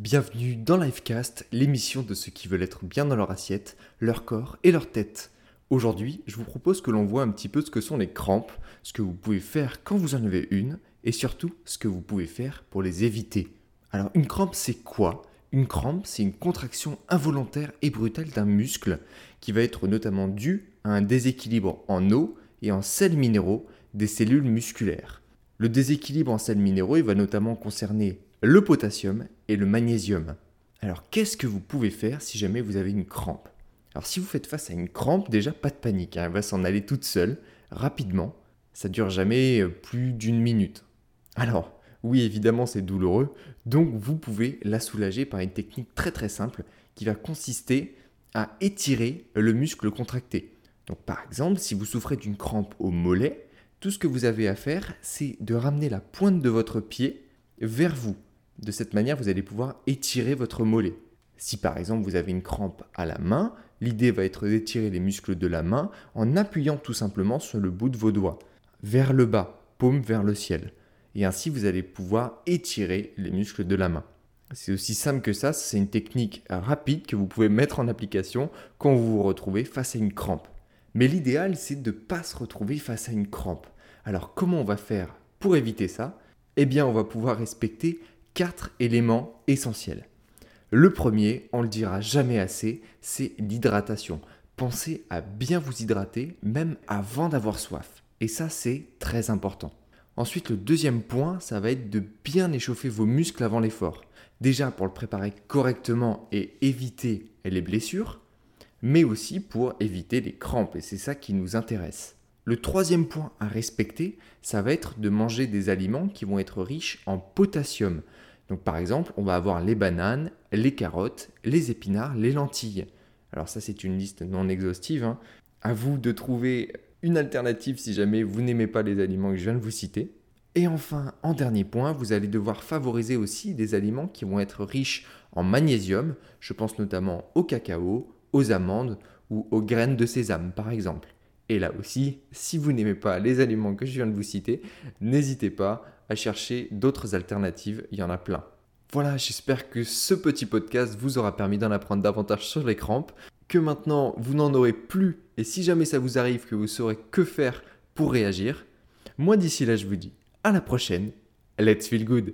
Bienvenue dans Lifecast, l'émission de ceux qui veulent être bien dans leur assiette, leur corps et leur tête. Aujourd'hui, je vous propose que l'on voit un petit peu ce que sont les crampes, ce que vous pouvez faire quand vous en avez une, et surtout ce que vous pouvez faire pour les éviter. Alors une crampe c'est quoi? Une crampe c'est une contraction involontaire et brutale d'un muscle qui va être notamment due à un déséquilibre en eau et en sels minéraux des cellules musculaires. Le déséquilibre en sels minéraux va notamment concerner le potassium et le magnésium. Alors qu'est-ce que vous pouvez faire si jamais vous avez une crampe? Alors si vous faites face à une crampe, déjà pas de panique, hein, elle va s'en aller toute seule, rapidement. Ça dure jamais euh, plus d'une minute. Alors, oui, évidemment, c'est douloureux, donc vous pouvez la soulager par une technique très très simple qui va consister à étirer le muscle contracté. Donc par exemple, si vous souffrez d'une crampe au mollet, tout ce que vous avez à faire, c'est de ramener la pointe de votre pied vers vous. De cette manière, vous allez pouvoir étirer votre mollet. Si par exemple vous avez une crampe à la main, l'idée va être d'étirer les muscles de la main en appuyant tout simplement sur le bout de vos doigts, vers le bas, paume vers le ciel. Et ainsi vous allez pouvoir étirer les muscles de la main. C'est aussi simple que ça, c'est une technique rapide que vous pouvez mettre en application quand vous vous retrouvez face à une crampe. Mais l'idéal, c'est de ne pas se retrouver face à une crampe. Alors comment on va faire pour éviter ça? Eh bien, on va pouvoir respecter quatre éléments essentiels. Le premier, on le dira jamais assez, c'est l'hydratation. Pensez à bien vous hydrater même avant d'avoir soif. Et ça, c'est très important. Ensuite, le deuxième point, ça va être de bien échauffer vos muscles avant l'effort. Déjà pour le préparer correctement et éviter les blessures, mais aussi pour éviter les crampes. Et c'est ça qui nous intéresse. Le troisième point à respecter, ça va être de manger des aliments qui vont être riches en potassium. Donc par exemple, on va avoir les bananes, les carottes, les épinards, les lentilles. Alors ça c'est une liste non exhaustive. Hein. À vous de trouver une alternative si jamais vous n'aimez pas les aliments que je viens de vous citer. Et enfin, en dernier point, vous allez devoir favoriser aussi des aliments qui vont être riches en magnésium. Je pense notamment au cacao, aux amandes ou aux graines de sésame par exemple. Et là aussi, si vous n'aimez pas les aliments que je viens de vous citer, n'hésitez pas à chercher d'autres alternatives, il y en a plein. Voilà, j'espère que ce petit podcast vous aura permis d'en apprendre davantage sur les crampes, que maintenant vous n'en aurez plus, et si jamais ça vous arrive, que vous saurez que faire pour réagir. Moi d'ici là, je vous dis à la prochaine, let's feel good